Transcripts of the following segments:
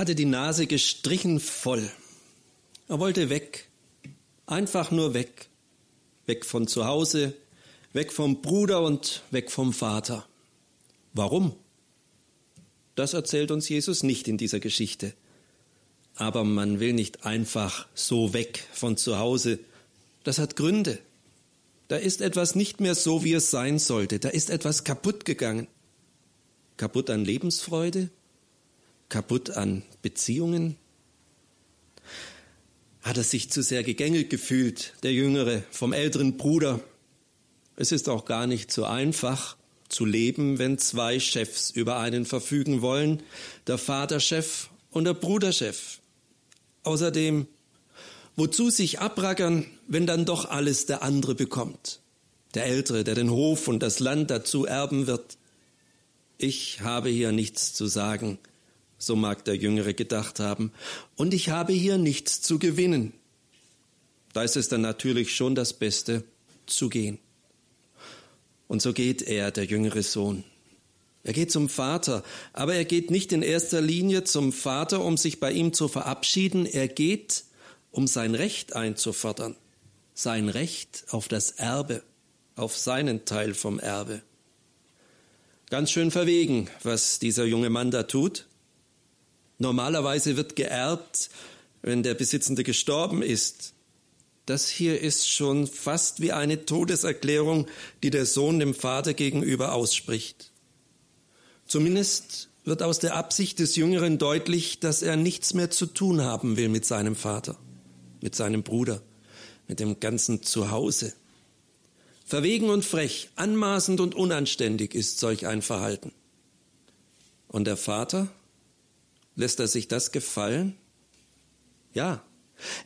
hatte die Nase gestrichen voll. Er wollte weg, einfach nur weg, weg von zu Hause, weg vom Bruder und weg vom Vater. Warum? Das erzählt uns Jesus nicht in dieser Geschichte. Aber man will nicht einfach so weg von zu Hause. Das hat Gründe. Da ist etwas nicht mehr so, wie es sein sollte. Da ist etwas kaputt gegangen. Kaputt an Lebensfreude, kaputt an Beziehungen. Hat er sich zu sehr gegängelt gefühlt, der Jüngere, vom älteren Bruder. Es ist auch gar nicht so einfach zu leben, wenn zwei Chefs über einen verfügen wollen, der Vaterchef und der Bruderchef. Außerdem, wozu sich abrackern, wenn dann doch alles der andere bekommt? Der Ältere, der den Hof und das Land dazu erben wird. Ich habe hier nichts zu sagen, so mag der Jüngere gedacht haben, und ich habe hier nichts zu gewinnen. Da ist es dann natürlich schon das Beste, zu gehen. Und so geht er, der jüngere Sohn. Er geht zum Vater, aber er geht nicht in erster Linie zum Vater, um sich bei ihm zu verabschieden, er geht, um sein Recht einzufordern, sein Recht auf das Erbe, auf seinen Teil vom Erbe. Ganz schön verwegen, was dieser junge Mann da tut. Normalerweise wird geerbt, wenn der Besitzende gestorben ist. Das hier ist schon fast wie eine Todeserklärung, die der Sohn dem Vater gegenüber ausspricht. Zumindest wird aus der Absicht des Jüngeren deutlich, dass er nichts mehr zu tun haben will mit seinem Vater, mit seinem Bruder, mit dem ganzen Zuhause. Verwegen und frech, anmaßend und unanständig ist solch ein Verhalten. Und der Vater? Lässt er sich das gefallen? Ja,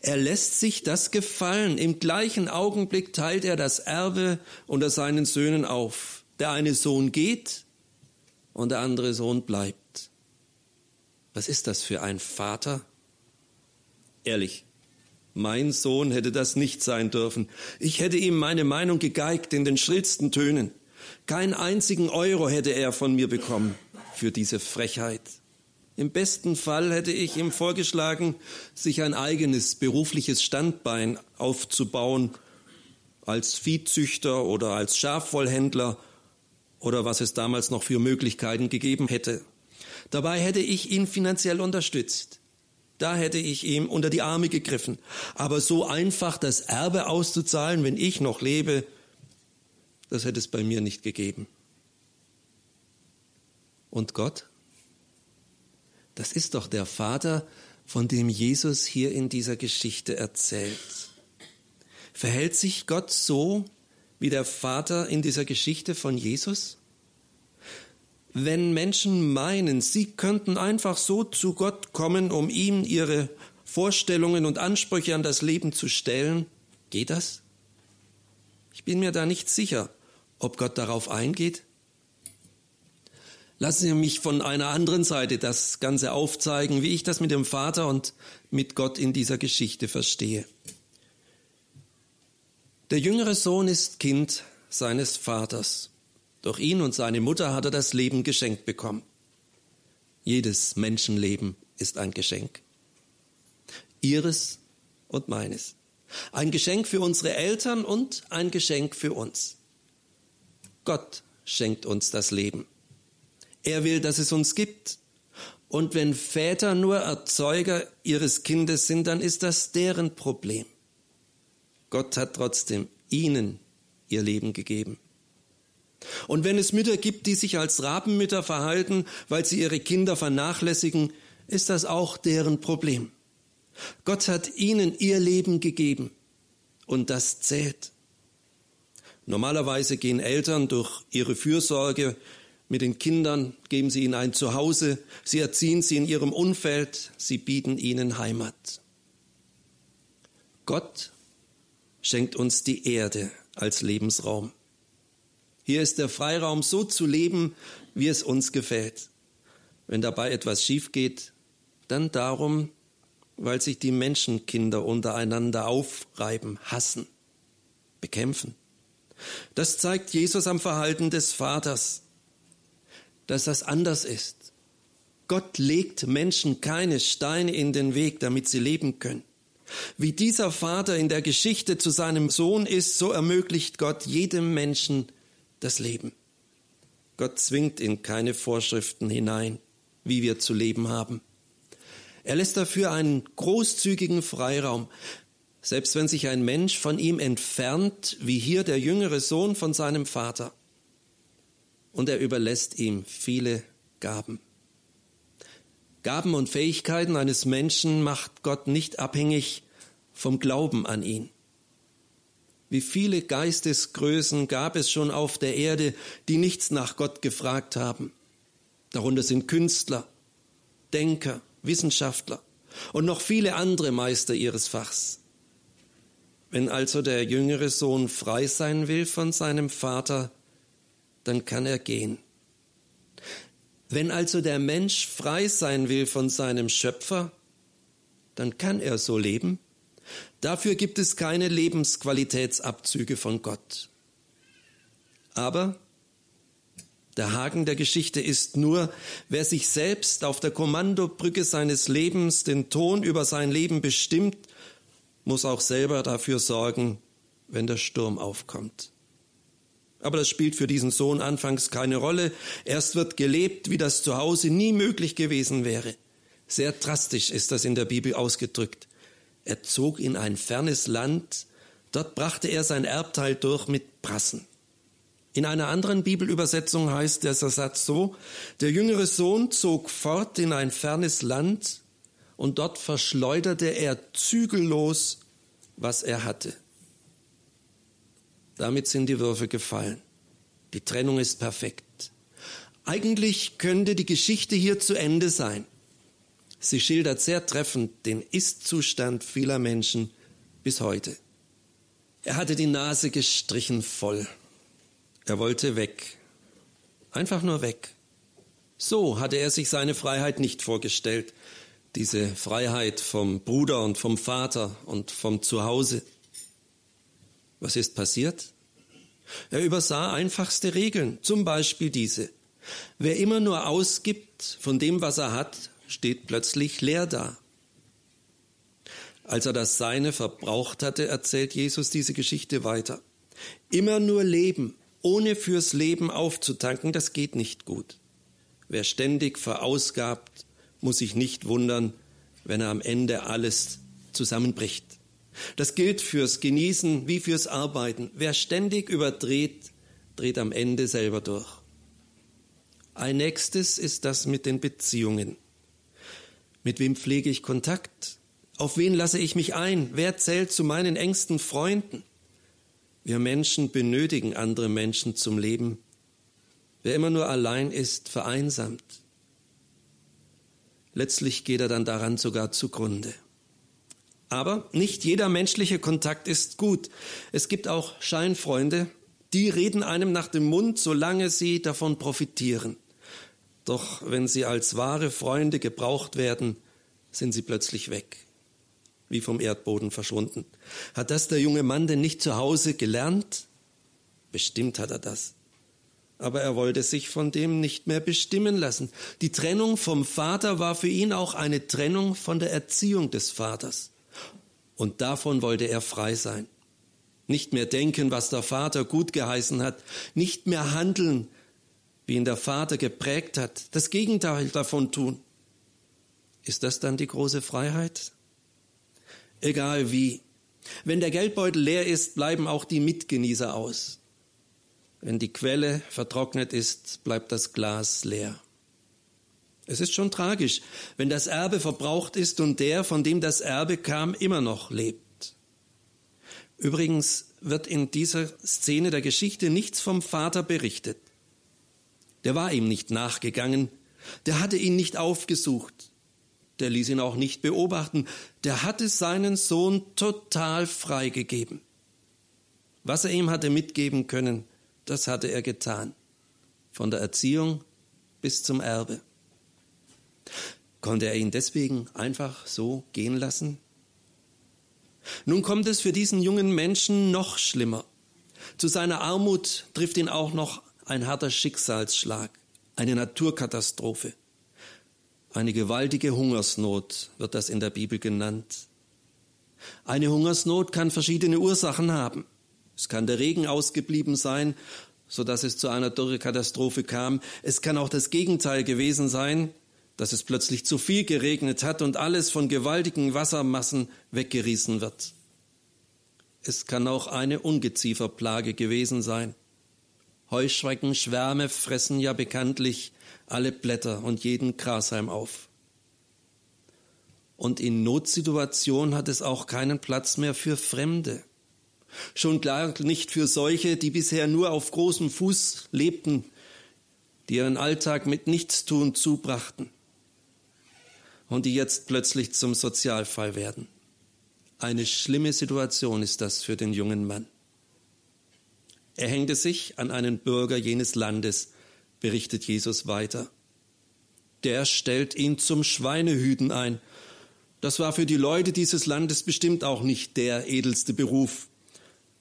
er lässt sich das gefallen. Im gleichen Augenblick teilt er das Erbe unter seinen Söhnen auf. Der eine Sohn geht, und der andere Sohn bleibt. Was ist das für ein Vater? Ehrlich, mein Sohn hätte das nicht sein dürfen. Ich hätte ihm meine Meinung gegeigt in den schrillsten Tönen. Keinen einzigen Euro hätte er von mir bekommen für diese Frechheit. Im besten Fall hätte ich ihm vorgeschlagen, sich ein eigenes berufliches Standbein aufzubauen, als Viehzüchter oder als Schafwollhändler oder was es damals noch für Möglichkeiten gegeben hätte. Dabei hätte ich ihn finanziell unterstützt. Da hätte ich ihm unter die Arme gegriffen. Aber so einfach das Erbe auszuzahlen, wenn ich noch lebe, das hätte es bei mir nicht gegeben. Und Gott? Das ist doch der Vater, von dem Jesus hier in dieser Geschichte erzählt. Verhält sich Gott so, wie der Vater in dieser Geschichte von Jesus? Wenn Menschen meinen, sie könnten einfach so zu Gott kommen, um ihm ihre Vorstellungen und Ansprüche an das Leben zu stellen, geht das? Ich bin mir da nicht sicher, ob Gott darauf eingeht. Lassen Sie mich von einer anderen Seite das Ganze aufzeigen, wie ich das mit dem Vater und mit Gott in dieser Geschichte verstehe. Der jüngere Sohn ist Kind seines Vaters. Durch ihn und seine Mutter hat er das Leben geschenkt bekommen. Jedes Menschenleben ist ein Geschenk. Ihres und meines. Ein Geschenk für unsere Eltern und ein Geschenk für uns. Gott schenkt uns das Leben. Er will, dass es uns gibt. Und wenn Väter nur Erzeuger ihres Kindes sind, dann ist das deren Problem. Gott hat trotzdem ihnen ihr Leben gegeben. Und wenn es Mütter gibt, die sich als Rabenmütter verhalten, weil sie ihre Kinder vernachlässigen, ist das auch deren Problem. Gott hat ihnen ihr Leben gegeben und das zählt. Normalerweise gehen Eltern durch ihre Fürsorge mit den Kindern, geben sie ihnen ein Zuhause, sie erziehen sie in ihrem Umfeld, sie bieten ihnen Heimat. Gott schenkt uns die Erde als Lebensraum. Hier ist der Freiraum, so zu leben, wie es uns gefällt. Wenn dabei etwas schief geht, dann darum, weil sich die Menschenkinder untereinander aufreiben, hassen, bekämpfen. Das zeigt Jesus am Verhalten des Vaters, dass das anders ist. Gott legt Menschen keine Steine in den Weg, damit sie leben können. Wie dieser Vater in der Geschichte zu seinem Sohn ist, so ermöglicht Gott jedem Menschen das Leben. Gott zwingt in keine Vorschriften hinein, wie wir zu leben haben. Er lässt dafür einen großzügigen Freiraum, selbst wenn sich ein Mensch von ihm entfernt, wie hier der jüngere Sohn von seinem Vater. Und er überlässt ihm viele Gaben. Gaben und Fähigkeiten eines Menschen macht Gott nicht abhängig vom Glauben an ihn. Wie viele Geistesgrößen gab es schon auf der Erde, die nichts nach Gott gefragt haben. Darunter sind Künstler, Denker, Wissenschaftler und noch viele andere Meister ihres Fachs. Wenn also der jüngere Sohn frei sein will von seinem Vater, dann kann er gehen. Wenn also der Mensch frei sein will von seinem Schöpfer, dann kann er so leben. Dafür gibt es keine Lebensqualitätsabzüge von Gott. Aber der Haken der Geschichte ist nur, wer sich selbst auf der Kommandobrücke seines Lebens den Ton über sein Leben bestimmt, muss auch selber dafür sorgen, wenn der Sturm aufkommt. Aber das spielt für diesen Sohn anfangs keine Rolle. Erst wird gelebt, wie das zu Hause nie möglich gewesen wäre. Sehr drastisch ist das in der Bibel ausgedrückt. Er zog in ein fernes Land, dort brachte er sein Erbteil durch mit Prassen. In einer anderen Bibelübersetzung heißt der Satz so, der jüngere Sohn zog fort in ein fernes Land und dort verschleuderte er zügellos, was er hatte. Damit sind die Würfe gefallen. Die Trennung ist perfekt. Eigentlich könnte die Geschichte hier zu Ende sein. Sie schildert sehr treffend den Ist-Zustand vieler Menschen bis heute. Er hatte die Nase gestrichen voll. Er wollte weg. Einfach nur weg. So hatte er sich seine Freiheit nicht vorgestellt. Diese Freiheit vom Bruder und vom Vater und vom Zuhause. Was ist passiert? Er übersah einfachste Regeln, zum Beispiel diese. Wer immer nur ausgibt von dem, was er hat, steht plötzlich leer da. Als er das Seine verbraucht hatte, erzählt Jesus diese Geschichte weiter. Immer nur leben, ohne fürs Leben aufzutanken, das geht nicht gut. Wer ständig verausgabt, muss sich nicht wundern, wenn er am Ende alles zusammenbricht. Das gilt fürs Genießen wie fürs Arbeiten. Wer ständig überdreht, dreht am Ende selber durch. Ein nächstes ist das mit den Beziehungen. Mit wem pflege ich Kontakt? Auf wen lasse ich mich ein? Wer zählt zu meinen engsten Freunden? Wir Menschen benötigen andere Menschen zum Leben. Wer immer nur allein ist, vereinsamt. Letztlich geht er dann daran sogar zugrunde. Aber nicht jeder menschliche Kontakt ist gut. Es gibt auch Scheinfreunde, die reden einem nach dem Mund, solange sie davon profitieren. Doch wenn sie als wahre Freunde gebraucht werden, sind sie plötzlich weg, wie vom Erdboden verschwunden. Hat das der junge Mann denn nicht zu Hause gelernt? Bestimmt hat er das. Aber er wollte sich von dem nicht mehr bestimmen lassen. Die Trennung vom Vater war für ihn auch eine Trennung von der Erziehung des Vaters. Und davon wollte er frei sein. Nicht mehr denken, was der Vater gut geheißen hat, nicht mehr handeln, wie ihn der Vater geprägt hat, das Gegenteil davon tun. Ist das dann die große Freiheit? Egal wie. Wenn der Geldbeutel leer ist, bleiben auch die Mitgenießer aus. Wenn die Quelle vertrocknet ist, bleibt das Glas leer. Es ist schon tragisch, wenn das Erbe verbraucht ist und der, von dem das Erbe kam, immer noch lebt. Übrigens wird in dieser Szene der Geschichte nichts vom Vater berichtet. Der war ihm nicht nachgegangen, der hatte ihn nicht aufgesucht, der ließ ihn auch nicht beobachten, der hatte seinen Sohn total freigegeben. Was er ihm hatte mitgeben können, das hatte er getan, von der Erziehung bis zum Erbe. Konnte er ihn deswegen einfach so gehen lassen? Nun kommt es für diesen jungen Menschen noch schlimmer. Zu seiner Armut trifft ihn auch noch ein harter Schicksalsschlag, eine Naturkatastrophe. Eine gewaltige Hungersnot wird das in der Bibel genannt. Eine Hungersnot kann verschiedene Ursachen haben. Es kann der Regen ausgeblieben sein, so dass es zu einer Dürrekatastrophe kam. Es kann auch das Gegenteil gewesen sein, dass es plötzlich zu viel geregnet hat und alles von gewaltigen Wassermassen weggerissen wird. Es kann auch eine Ungezieferplage gewesen sein. Heuschreckenschwärme fressen ja bekanntlich alle Blätter und jeden Grashalm auf. Und in Notsituationen hat es auch keinen Platz mehr für Fremde. Schon klar nicht für solche, die bisher nur auf großem Fuß lebten, die ihren Alltag mit Nichtstun zubrachten und die jetzt plötzlich zum Sozialfall werden. Eine schlimme Situation ist das für den jungen Mann. Er hängte sich an einen Bürger jenes Landes, berichtet Jesus weiter. Der stellt ihn zum Schweinehüten ein. Das war für die Leute dieses Landes bestimmt auch nicht der edelste Beruf.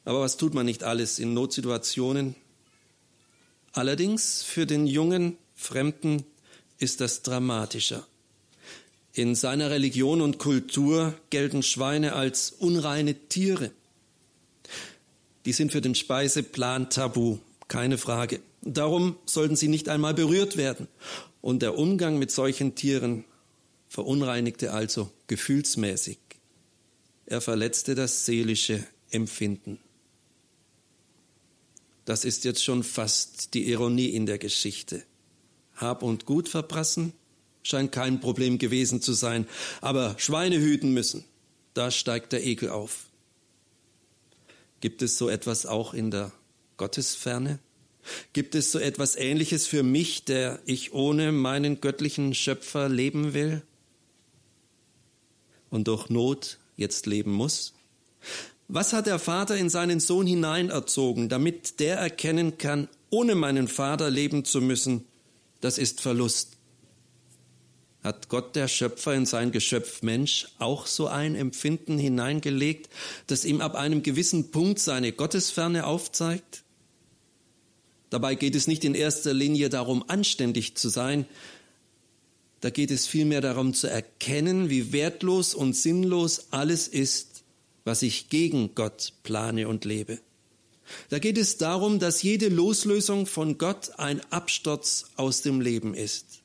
Aber was tut man nicht alles in Notsituationen? Allerdings für den jungen Fremden ist das dramatischer. In seiner Religion und Kultur gelten Schweine als unreine Tiere. Die sind für den Speiseplan tabu, keine Frage. Darum sollten sie nicht einmal berührt werden. Und der Umgang mit solchen Tieren verunreinigte also gefühlsmäßig. Er verletzte das seelische Empfinden. Das ist jetzt schon fast die Ironie in der Geschichte. Hab und Gut verprassen scheint kein Problem gewesen zu sein, aber Schweine hüten müssen, da steigt der Ekel auf. Gibt es so etwas auch in der Gottesferne? Gibt es so etwas Ähnliches für mich, der ich ohne meinen göttlichen Schöpfer leben will und durch Not jetzt leben muss? Was hat der Vater in seinen Sohn hineinerzogen, damit der erkennen kann, ohne meinen Vater leben zu müssen, das ist Verlust. Hat Gott der Schöpfer in sein Geschöpf Mensch auch so ein Empfinden hineingelegt, das ihm ab einem gewissen Punkt seine Gottesferne aufzeigt? Dabei geht es nicht in erster Linie darum, anständig zu sein, da geht es vielmehr darum zu erkennen, wie wertlos und sinnlos alles ist, was ich gegen Gott plane und lebe. Da geht es darum, dass jede Loslösung von Gott ein Absturz aus dem Leben ist.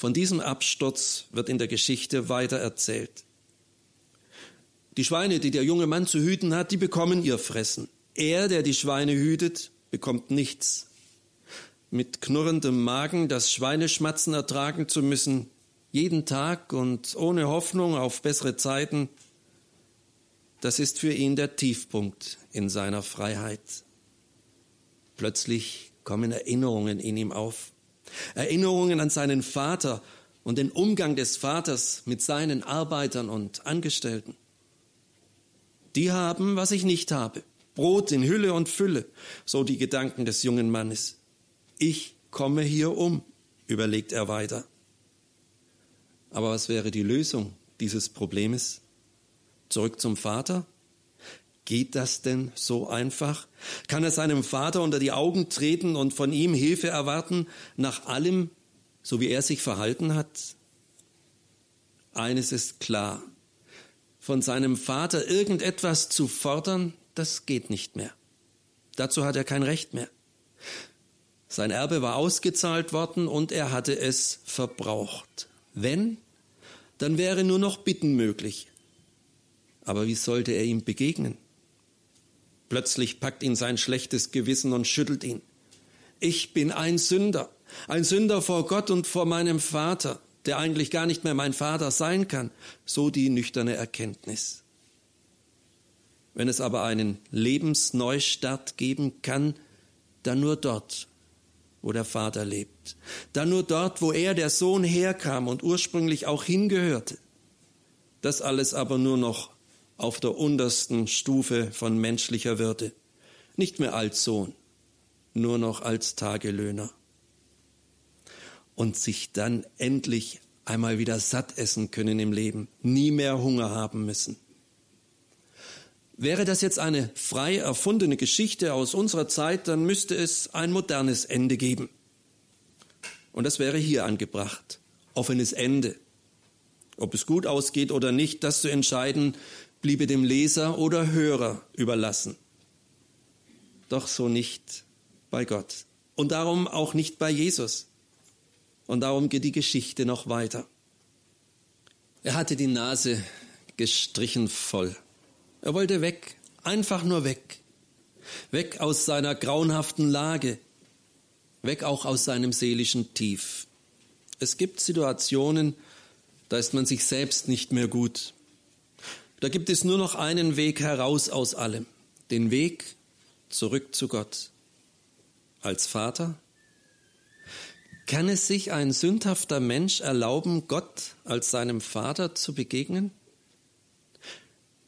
Von diesem Absturz wird in der Geschichte weiter erzählt. Die Schweine, die der junge Mann zu hüten hat, die bekommen ihr Fressen. Er, der die Schweine hütet, bekommt nichts. Mit knurrendem Magen das Schweineschmatzen ertragen zu müssen, jeden Tag und ohne Hoffnung auf bessere Zeiten, das ist für ihn der Tiefpunkt in seiner Freiheit. Plötzlich kommen Erinnerungen in ihm auf. Erinnerungen an seinen Vater und den Umgang des Vaters mit seinen Arbeitern und Angestellten. Die haben, was ich nicht habe. Brot in Hülle und Fülle, so die Gedanken des jungen Mannes. Ich komme hier um, überlegt er weiter. Aber was wäre die Lösung dieses Problems? Zurück zum Vater? Geht das denn so einfach? Kann er seinem Vater unter die Augen treten und von ihm Hilfe erwarten, nach allem, so wie er sich verhalten hat? Eines ist klar, von seinem Vater irgendetwas zu fordern, das geht nicht mehr. Dazu hat er kein Recht mehr. Sein Erbe war ausgezahlt worden und er hatte es verbraucht. Wenn, dann wäre nur noch Bitten möglich. Aber wie sollte er ihm begegnen? Plötzlich packt ihn sein schlechtes Gewissen und schüttelt ihn. Ich bin ein Sünder, ein Sünder vor Gott und vor meinem Vater, der eigentlich gar nicht mehr mein Vater sein kann, so die nüchterne Erkenntnis. Wenn es aber einen Lebensneustart geben kann, dann nur dort, wo der Vater lebt. Dann nur dort, wo er, der Sohn, herkam und ursprünglich auch hingehörte. Das alles aber nur noch auf der untersten Stufe von menschlicher Würde. Nicht mehr als Sohn, nur noch als Tagelöhner. Und sich dann endlich einmal wieder satt essen können im Leben, nie mehr Hunger haben müssen. Wäre das jetzt eine frei erfundene Geschichte aus unserer Zeit, dann müsste es ein modernes Ende geben. Und das wäre hier angebracht. offenes Ende. Ob es gut ausgeht oder nicht, das zu entscheiden, bliebe dem Leser oder Hörer überlassen. Doch so nicht bei Gott. Und darum auch nicht bei Jesus. Und darum geht die Geschichte noch weiter. Er hatte die Nase gestrichen voll. Er wollte weg, einfach nur weg. Weg aus seiner grauenhaften Lage, weg auch aus seinem seelischen Tief. Es gibt Situationen, da ist man sich selbst nicht mehr gut. Da gibt es nur noch einen Weg heraus aus allem, den Weg zurück zu Gott. Als Vater? Kann es sich ein sündhafter Mensch erlauben, Gott als seinem Vater zu begegnen?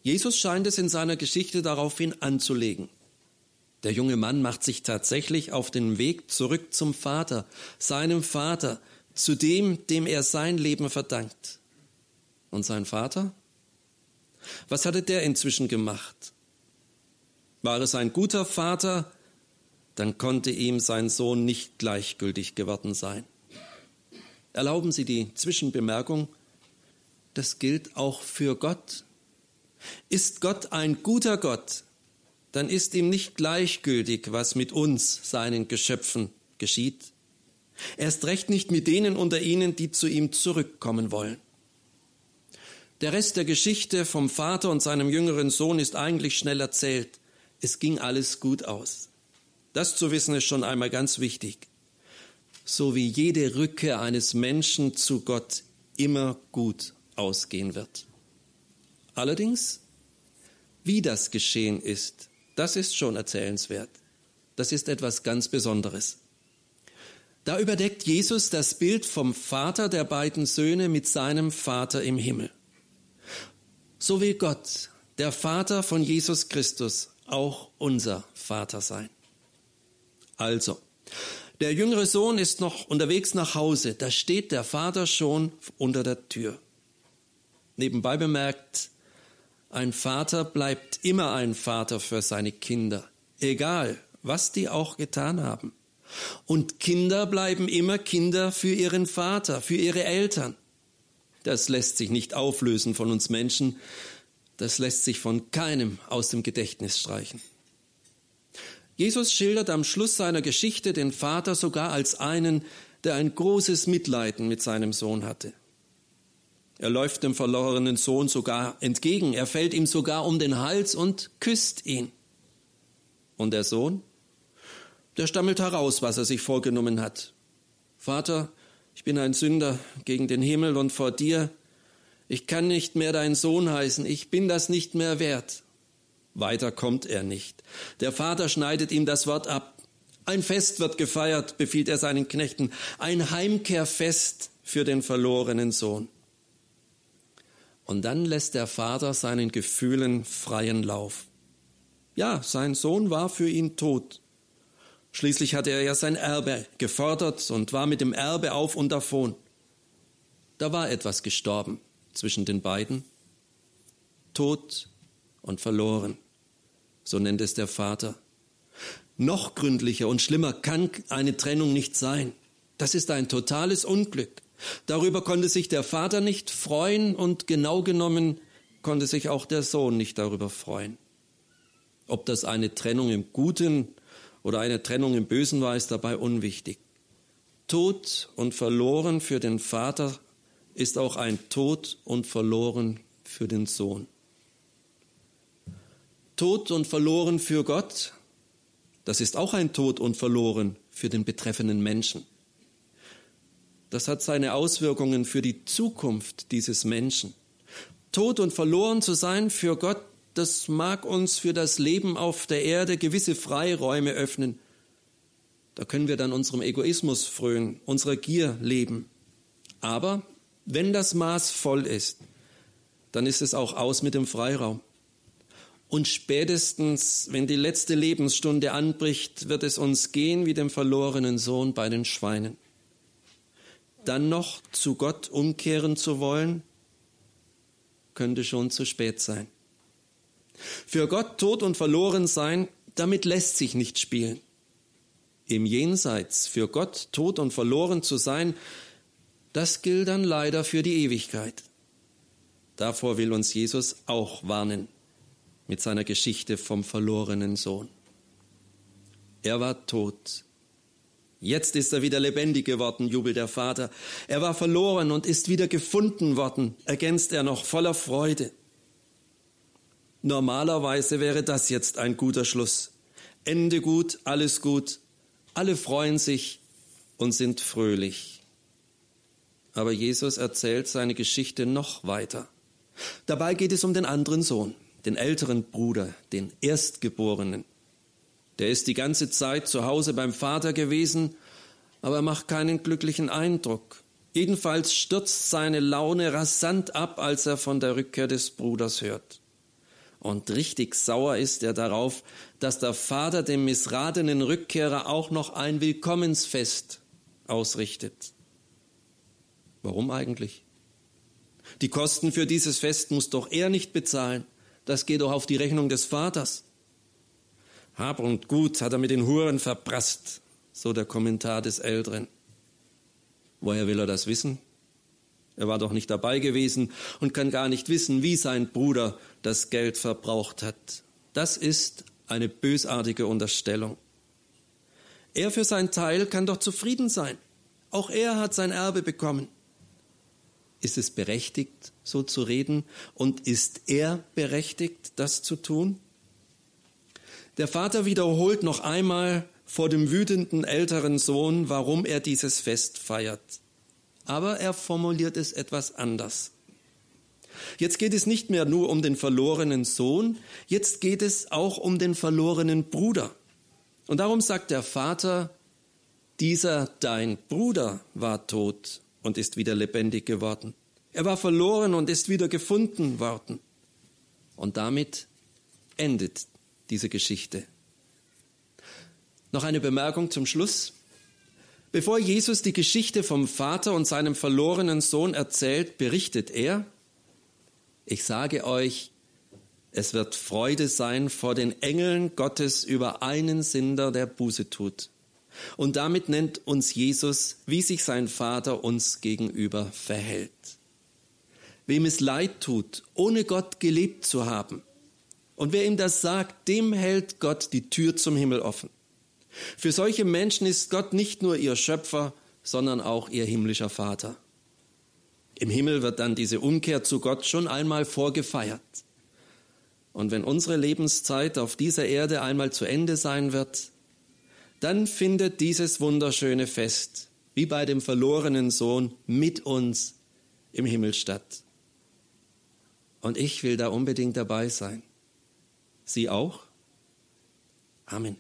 Jesus scheint es in seiner Geschichte daraufhin anzulegen. Der junge Mann macht sich tatsächlich auf den Weg zurück zum Vater, seinem Vater, zu dem, dem er sein Leben verdankt. Und sein Vater? Was hatte der inzwischen gemacht? War es ein guter Vater, dann konnte ihm sein Sohn nicht gleichgültig geworden sein. Erlauben Sie die Zwischenbemerkung, das gilt auch für Gott. Ist Gott ein guter Gott, dann ist ihm nicht gleichgültig, was mit uns, seinen Geschöpfen, geschieht. Erst recht nicht mit denen unter ihnen, die zu ihm zurückkommen wollen. Der Rest der Geschichte vom Vater und seinem jüngeren Sohn ist eigentlich schnell erzählt. Es ging alles gut aus. Das zu wissen ist schon einmal ganz wichtig. So wie jede Rückkehr eines Menschen zu Gott immer gut ausgehen wird. Allerdings, wie das geschehen ist, das ist schon erzählenswert. Das ist etwas ganz Besonderes. Da überdeckt Jesus das Bild vom Vater der beiden Söhne mit seinem Vater im Himmel. So will Gott, der Vater von Jesus Christus, auch unser Vater sein. Also, der jüngere Sohn ist noch unterwegs nach Hause, da steht der Vater schon unter der Tür. Nebenbei bemerkt, ein Vater bleibt immer ein Vater für seine Kinder, egal was die auch getan haben. Und Kinder bleiben immer Kinder für ihren Vater, für ihre Eltern. Das lässt sich nicht auflösen von uns Menschen, das lässt sich von keinem aus dem Gedächtnis streichen. Jesus schildert am Schluss seiner Geschichte den Vater sogar als einen, der ein großes Mitleiden mit seinem Sohn hatte. Er läuft dem verlorenen Sohn sogar entgegen, er fällt ihm sogar um den Hals und küsst ihn. Und der Sohn? Der stammelt heraus, was er sich vorgenommen hat. Vater, ich bin ein Sünder gegen den Himmel und vor dir. Ich kann nicht mehr dein Sohn heißen, ich bin das nicht mehr wert. Weiter kommt er nicht. Der Vater schneidet ihm das Wort ab. Ein Fest wird gefeiert, befiehlt er seinen Knechten, ein Heimkehrfest für den verlorenen Sohn. Und dann lässt der Vater seinen Gefühlen freien Lauf. Ja, sein Sohn war für ihn tot. Schließlich hatte er ja sein Erbe gefordert und war mit dem Erbe auf und davon. Da war etwas gestorben zwischen den beiden. Tod und verloren, so nennt es der Vater. Noch gründlicher und schlimmer kann eine Trennung nicht sein. Das ist ein totales Unglück. Darüber konnte sich der Vater nicht freuen und genau genommen konnte sich auch der Sohn nicht darüber freuen. Ob das eine Trennung im Guten oder eine Trennung im Bösen war, ist dabei unwichtig. Tod und verloren für den Vater ist auch ein Tod und verloren für den Sohn. Tod und verloren für Gott, das ist auch ein Tod und verloren für den betreffenden Menschen. Das hat seine Auswirkungen für die Zukunft dieses Menschen. Tot und verloren zu sein für Gott, das mag uns für das Leben auf der Erde gewisse Freiräume öffnen. Da können wir dann unserem Egoismus frönen, unserer Gier leben. Aber wenn das Maß voll ist, dann ist es auch aus mit dem Freiraum. Und spätestens, wenn die letzte Lebensstunde anbricht, wird es uns gehen wie dem verlorenen Sohn bei den Schweinen dann noch zu Gott umkehren zu wollen, könnte schon zu spät sein. Für Gott tot und verloren sein, damit lässt sich nicht spielen. Im Jenseits für Gott tot und verloren zu sein, das gilt dann leider für die Ewigkeit. Davor will uns Jesus auch warnen mit seiner Geschichte vom verlorenen Sohn. Er war tot. Jetzt ist er wieder lebendig geworden, jubelt der Vater. Er war verloren und ist wieder gefunden worden, ergänzt er noch voller Freude. Normalerweise wäre das jetzt ein guter Schluss. Ende gut, alles gut, alle freuen sich und sind fröhlich. Aber Jesus erzählt seine Geschichte noch weiter. Dabei geht es um den anderen Sohn, den älteren Bruder, den Erstgeborenen. Der ist die ganze Zeit zu Hause beim Vater gewesen, aber macht keinen glücklichen Eindruck. Jedenfalls stürzt seine Laune rasant ab, als er von der Rückkehr des Bruders hört. Und richtig sauer ist er darauf, dass der Vater dem missratenen Rückkehrer auch noch ein Willkommensfest ausrichtet. Warum eigentlich? Die Kosten für dieses Fest muss doch er nicht bezahlen. Das geht doch auf die Rechnung des Vaters. Hab und Gut hat er mit den Huren verprasst, so der Kommentar des Älteren. Woher will er das wissen? Er war doch nicht dabei gewesen und kann gar nicht wissen, wie sein Bruder das Geld verbraucht hat. Das ist eine bösartige Unterstellung. Er für sein Teil kann doch zufrieden sein. Auch er hat sein Erbe bekommen. Ist es berechtigt, so zu reden? Und ist er berechtigt, das zu tun? Der Vater wiederholt noch einmal vor dem wütenden älteren Sohn, warum er dieses Fest feiert. Aber er formuliert es etwas anders. Jetzt geht es nicht mehr nur um den verlorenen Sohn, jetzt geht es auch um den verlorenen Bruder. Und darum sagt der Vater, dieser dein Bruder war tot und ist wieder lebendig geworden. Er war verloren und ist wieder gefunden worden. Und damit endet diese Geschichte. Noch eine Bemerkung zum Schluss. Bevor Jesus die Geschichte vom Vater und seinem verlorenen Sohn erzählt, berichtet er, ich sage euch, es wird Freude sein vor den Engeln Gottes über einen Sünder, der Buße tut. Und damit nennt uns Jesus, wie sich sein Vater uns gegenüber verhält. Wem es leid tut, ohne Gott gelebt zu haben, und wer ihm das sagt, dem hält Gott die Tür zum Himmel offen. Für solche Menschen ist Gott nicht nur ihr Schöpfer, sondern auch ihr himmlischer Vater. Im Himmel wird dann diese Umkehr zu Gott schon einmal vorgefeiert. Und wenn unsere Lebenszeit auf dieser Erde einmal zu Ende sein wird, dann findet dieses wunderschöne Fest, wie bei dem verlorenen Sohn, mit uns im Himmel statt. Und ich will da unbedingt dabei sein. Sie auch? Amen.